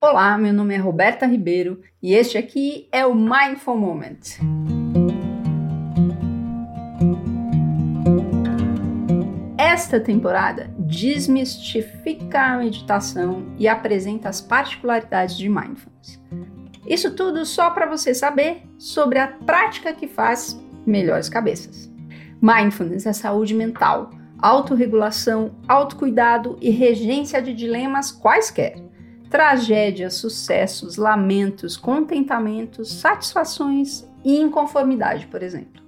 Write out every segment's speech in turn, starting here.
Olá, meu nome é Roberta Ribeiro e este aqui é o Mindful Moment. Esta temporada desmistifica a meditação e apresenta as particularidades de mindfulness. Isso tudo só para você saber sobre a prática que faz melhores cabeças. Mindfulness é saúde mental, autorregulação, autocuidado e regência de dilemas quaisquer tragédias, sucessos, lamentos, contentamentos, satisfações e inconformidade, por exemplo.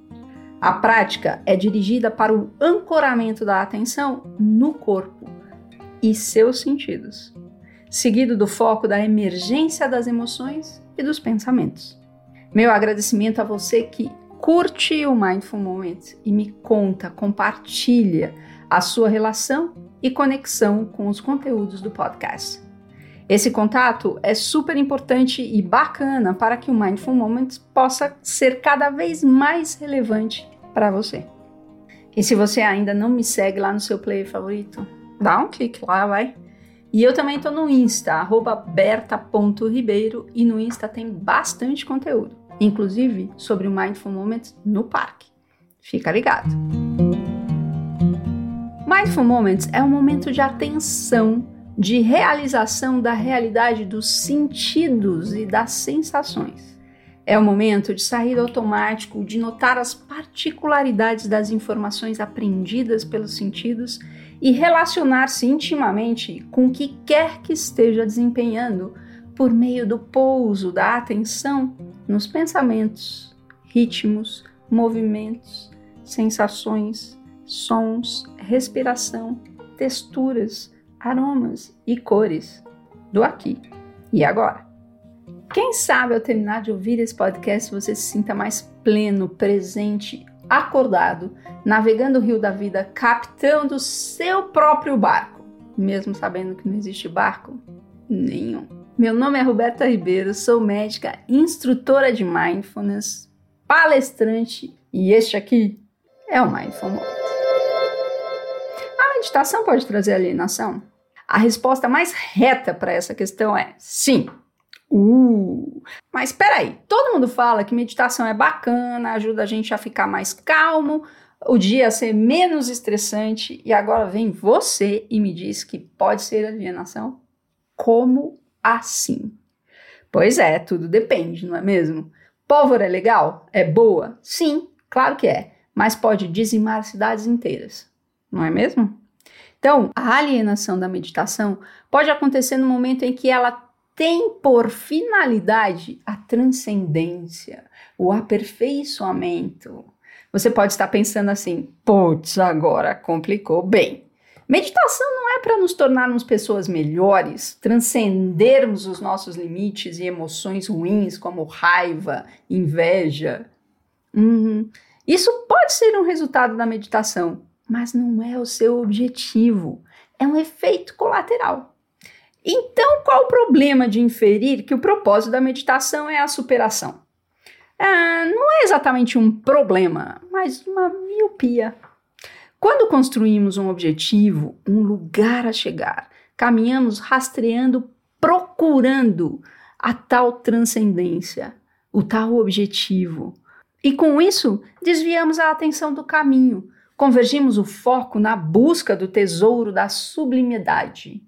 A prática é dirigida para o ancoramento da atenção no corpo e seus sentidos, seguido do foco da emergência das emoções e dos pensamentos. Meu agradecimento a você que curte o Mindful Moment e me conta, compartilha a sua relação e conexão com os conteúdos do podcast. Esse contato é super importante e bacana para que o Mindful Moments possa ser cada vez mais relevante para você. E se você ainda não me segue lá no seu player favorito, dá um clique lá, vai. E eu também estou no Insta, berta.ribeiro, e no Insta tem bastante conteúdo, inclusive sobre o Mindful Moments no parque. Fica ligado! Mindful Moments é um momento de atenção de realização da realidade dos sentidos e das sensações. É o momento de sair do automático, de notar as particularidades das informações aprendidas pelos sentidos e relacionar-se intimamente com o que quer que esteja desempenhando por meio do pouso da atenção nos pensamentos, ritmos, movimentos, sensações, sons, respiração, texturas, aromas e cores do aqui e agora. Quem sabe ao terminar de ouvir esse podcast você se sinta mais pleno, presente, acordado, navegando o rio da vida, captando seu próprio barco, mesmo sabendo que não existe barco nenhum. Meu nome é Roberta Ribeiro, sou médica, instrutora de mindfulness, palestrante e este aqui é o Mindful Moment. A meditação pode trazer alienação? A resposta mais reta para essa questão é sim. Uh, mas espera aí, todo mundo fala que meditação é bacana, ajuda a gente a ficar mais calmo, o dia a ser menos estressante, e agora vem você e me diz que pode ser alienação? Como assim? Pois é, tudo depende, não é mesmo? Pólvora é legal? É boa? Sim, claro que é, mas pode dizimar cidades inteiras, não é mesmo? Então, a alienação da meditação pode acontecer no momento em que ela tem por finalidade a transcendência, o aperfeiçoamento. Você pode estar pensando assim: putz, agora complicou. Bem, meditação não é para nos tornarmos pessoas melhores, transcendermos os nossos limites e emoções ruins como raiva, inveja. Uhum. Isso pode ser um resultado da meditação, mas não é o seu objetivo, é um efeito colateral. Então, qual o problema de inferir que o propósito da meditação é a superação? Ah, não é exatamente um problema, mas uma miopia. Quando construímos um objetivo, um lugar a chegar, caminhamos rastreando, procurando a tal transcendência, o tal objetivo. E com isso, desviamos a atenção do caminho, convergimos o foco na busca do tesouro da sublimidade.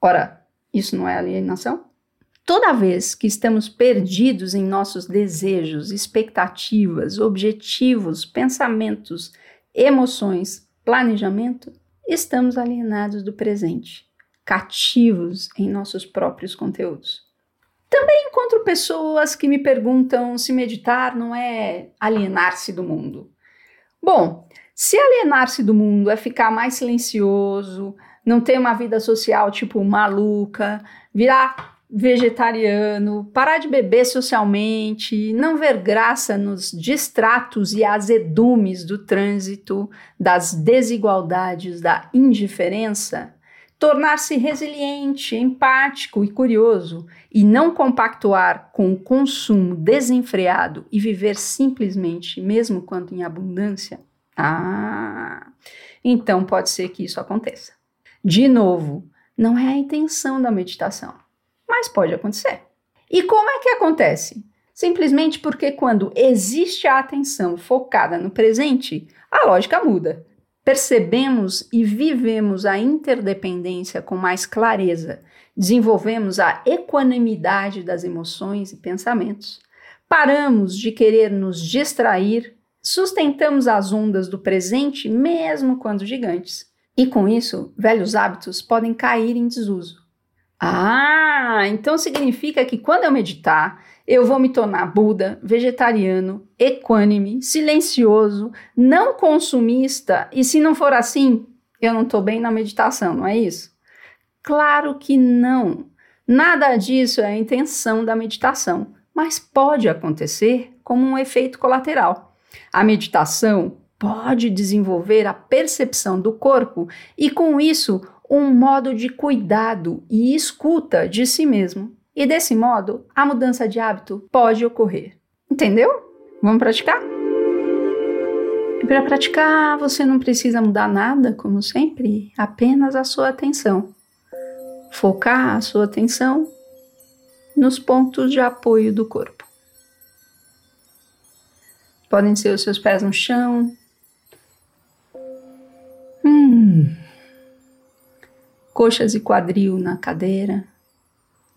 Ora, isso não é alienação? Toda vez que estamos perdidos em nossos desejos, expectativas, objetivos, pensamentos, emoções, planejamento, estamos alienados do presente, cativos em nossos próprios conteúdos. Também encontro pessoas que me perguntam se meditar não é alienar-se do mundo. Bom, se alienar-se do mundo é ficar mais silencioso, não ter uma vida social tipo maluca, virar vegetariano, parar de beber socialmente, não ver graça nos distratos e azedumes do trânsito, das desigualdades, da indiferença, tornar-se resiliente, empático e curioso e não compactuar com o consumo desenfreado e viver simplesmente, mesmo quando em abundância, ah, então pode ser que isso aconteça. De novo, não é a intenção da meditação, mas pode acontecer. E como é que acontece? Simplesmente porque quando existe a atenção focada no presente, a lógica muda. Percebemos e vivemos a interdependência com mais clareza, desenvolvemos a equanimidade das emoções e pensamentos, paramos de querer nos distrair, sustentamos as ondas do presente mesmo quando gigantes. E com isso, velhos hábitos podem cair em desuso. Ah, então significa que quando eu meditar, eu vou me tornar Buda, vegetariano, equânime, silencioso, não consumista, e se não for assim, eu não estou bem na meditação, não é isso? Claro que não. Nada disso é a intenção da meditação, mas pode acontecer como um efeito colateral. A meditação pode desenvolver a percepção do corpo e, com isso, um modo de cuidado e escuta de si mesmo. E desse modo, a mudança de hábito pode ocorrer. Entendeu? Vamos praticar? E para praticar, você não precisa mudar nada, como sempre, apenas a sua atenção. Focar a sua atenção nos pontos de apoio do corpo. Podem ser os seus pés no chão. Hum coxas e quadril na cadeira,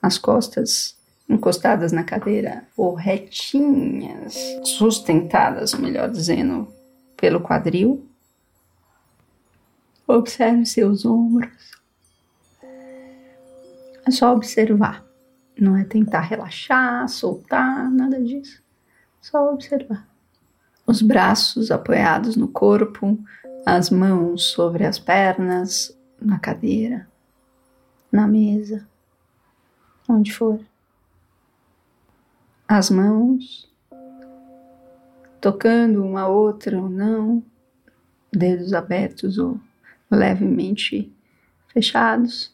as costas encostadas na cadeira ou retinhas, sustentadas, melhor dizendo, pelo quadril. Observe seus ombros. É só observar. Não é tentar relaxar, soltar, nada disso. Só observar. Os braços apoiados no corpo, as mãos sobre as pernas, na cadeira, na mesa, onde for. As mãos tocando uma outra ou não, dedos abertos ou levemente fechados.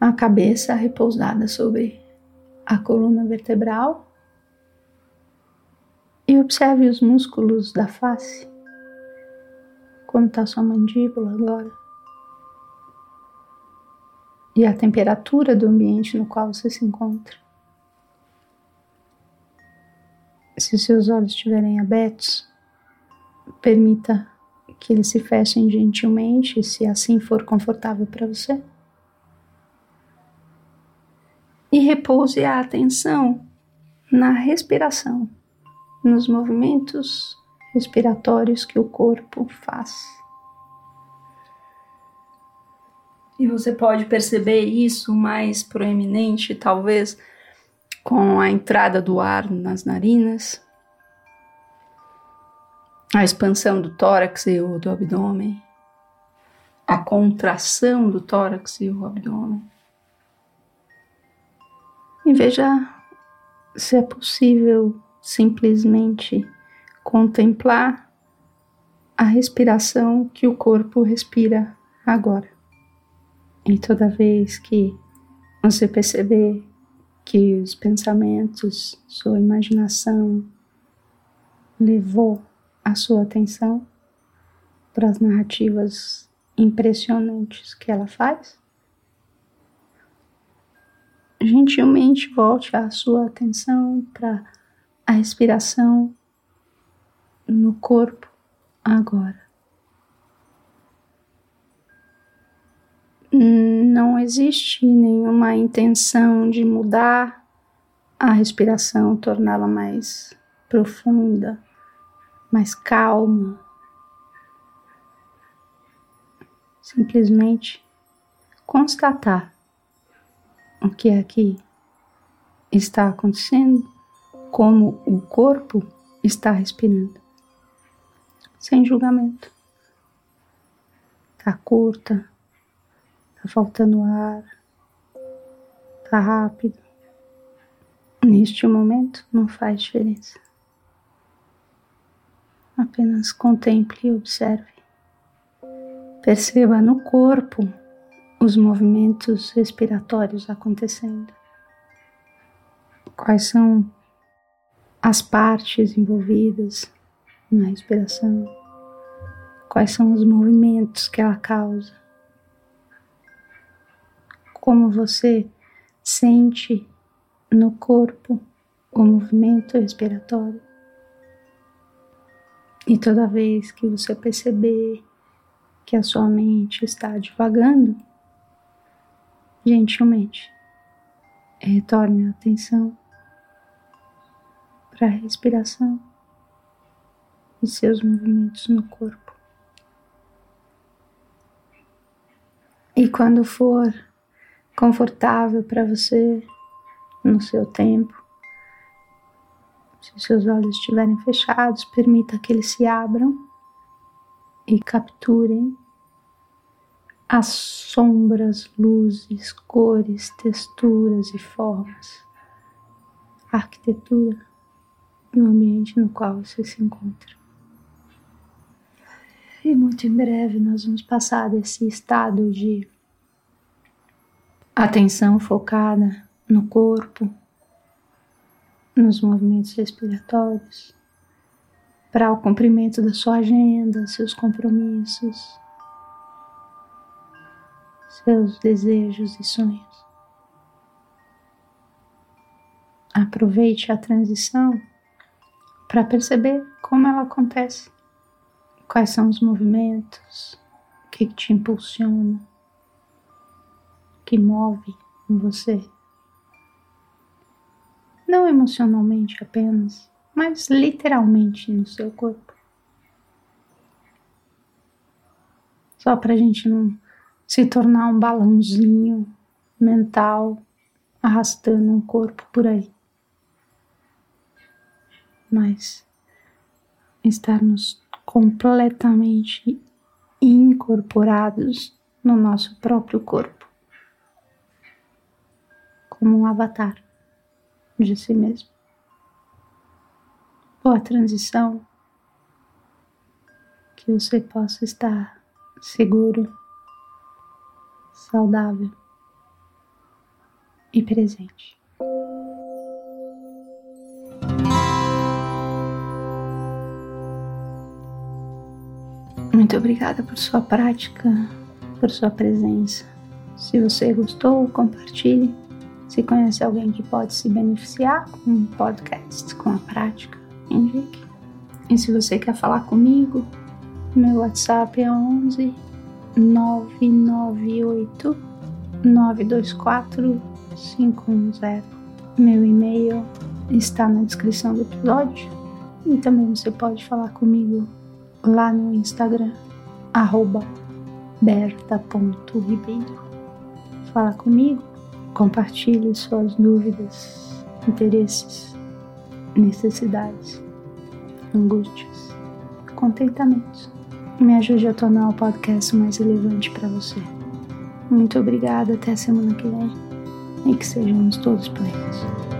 A cabeça repousada sobre a coluna vertebral e observe os músculos da face. Como está sua mandíbula agora? E a temperatura do ambiente no qual você se encontra. Se seus olhos estiverem abertos, permita que eles se fechem gentilmente, se assim for confortável para você. E repouse a atenção na respiração, nos movimentos respiratórios que o corpo faz. E você pode perceber isso mais proeminente, talvez, com a entrada do ar nas narinas, a expansão do tórax e do abdômen, a contração do tórax e o abdômen. E veja se é possível simplesmente contemplar a respiração que o corpo respira agora. E toda vez que você perceber que os pensamentos, sua imaginação levou a sua atenção para as narrativas impressionantes que ela faz, gentilmente volte a sua atenção para a respiração no corpo agora. Não existe nenhuma intenção de mudar a respiração, torná-la mais profunda, mais calma. Simplesmente constatar o que aqui está acontecendo, como o corpo está respirando sem julgamento. Tá curta, tá faltando ar, tá rápido. Neste momento não faz diferença. Apenas contemple e observe. Perceba no corpo os movimentos respiratórios acontecendo. Quais são as partes envolvidas, na respiração, quais são os movimentos que ela causa, como você sente no corpo o movimento respiratório. E toda vez que você perceber que a sua mente está divagando, gentilmente retorne a atenção para a respiração e seus movimentos no corpo. E quando for confortável para você, no seu tempo, se seus olhos estiverem fechados, permita que eles se abram e capturem as sombras, luzes, cores, texturas e formas, arquitetura do ambiente no qual você se encontra. E muito em breve nós vamos passar desse estado de atenção focada no corpo, nos movimentos respiratórios, para o cumprimento da sua agenda, seus compromissos, seus desejos e sonhos. Aproveite a transição para perceber como ela acontece, quais são os movimentos, o que te impulsiona, o que move em você. Não emocionalmente apenas, mas literalmente no seu corpo. Só para a gente não se tornar um balãozinho mental arrastando um corpo por aí. Mas estarmos completamente incorporados no nosso próprio corpo, como um avatar de si mesmo. Boa transição, que você possa estar seguro saudável e presente. Muito obrigada por sua prática, por sua presença. Se você gostou, compartilhe. Se conhece alguém que pode se beneficiar com um podcast, com a prática, indique. E se você quer falar comigo, meu WhatsApp é 11 998 924 510. Meu e-mail está na descrição do episódio e também você pode falar comigo lá no Instagram, berta.ribeiro. Fala comigo, compartilhe suas dúvidas, interesses, necessidades, angústias, contentamentos me ajude a tornar o podcast mais relevante para você. Muito obrigada, até a semana que vem e que sejamos todos plenos.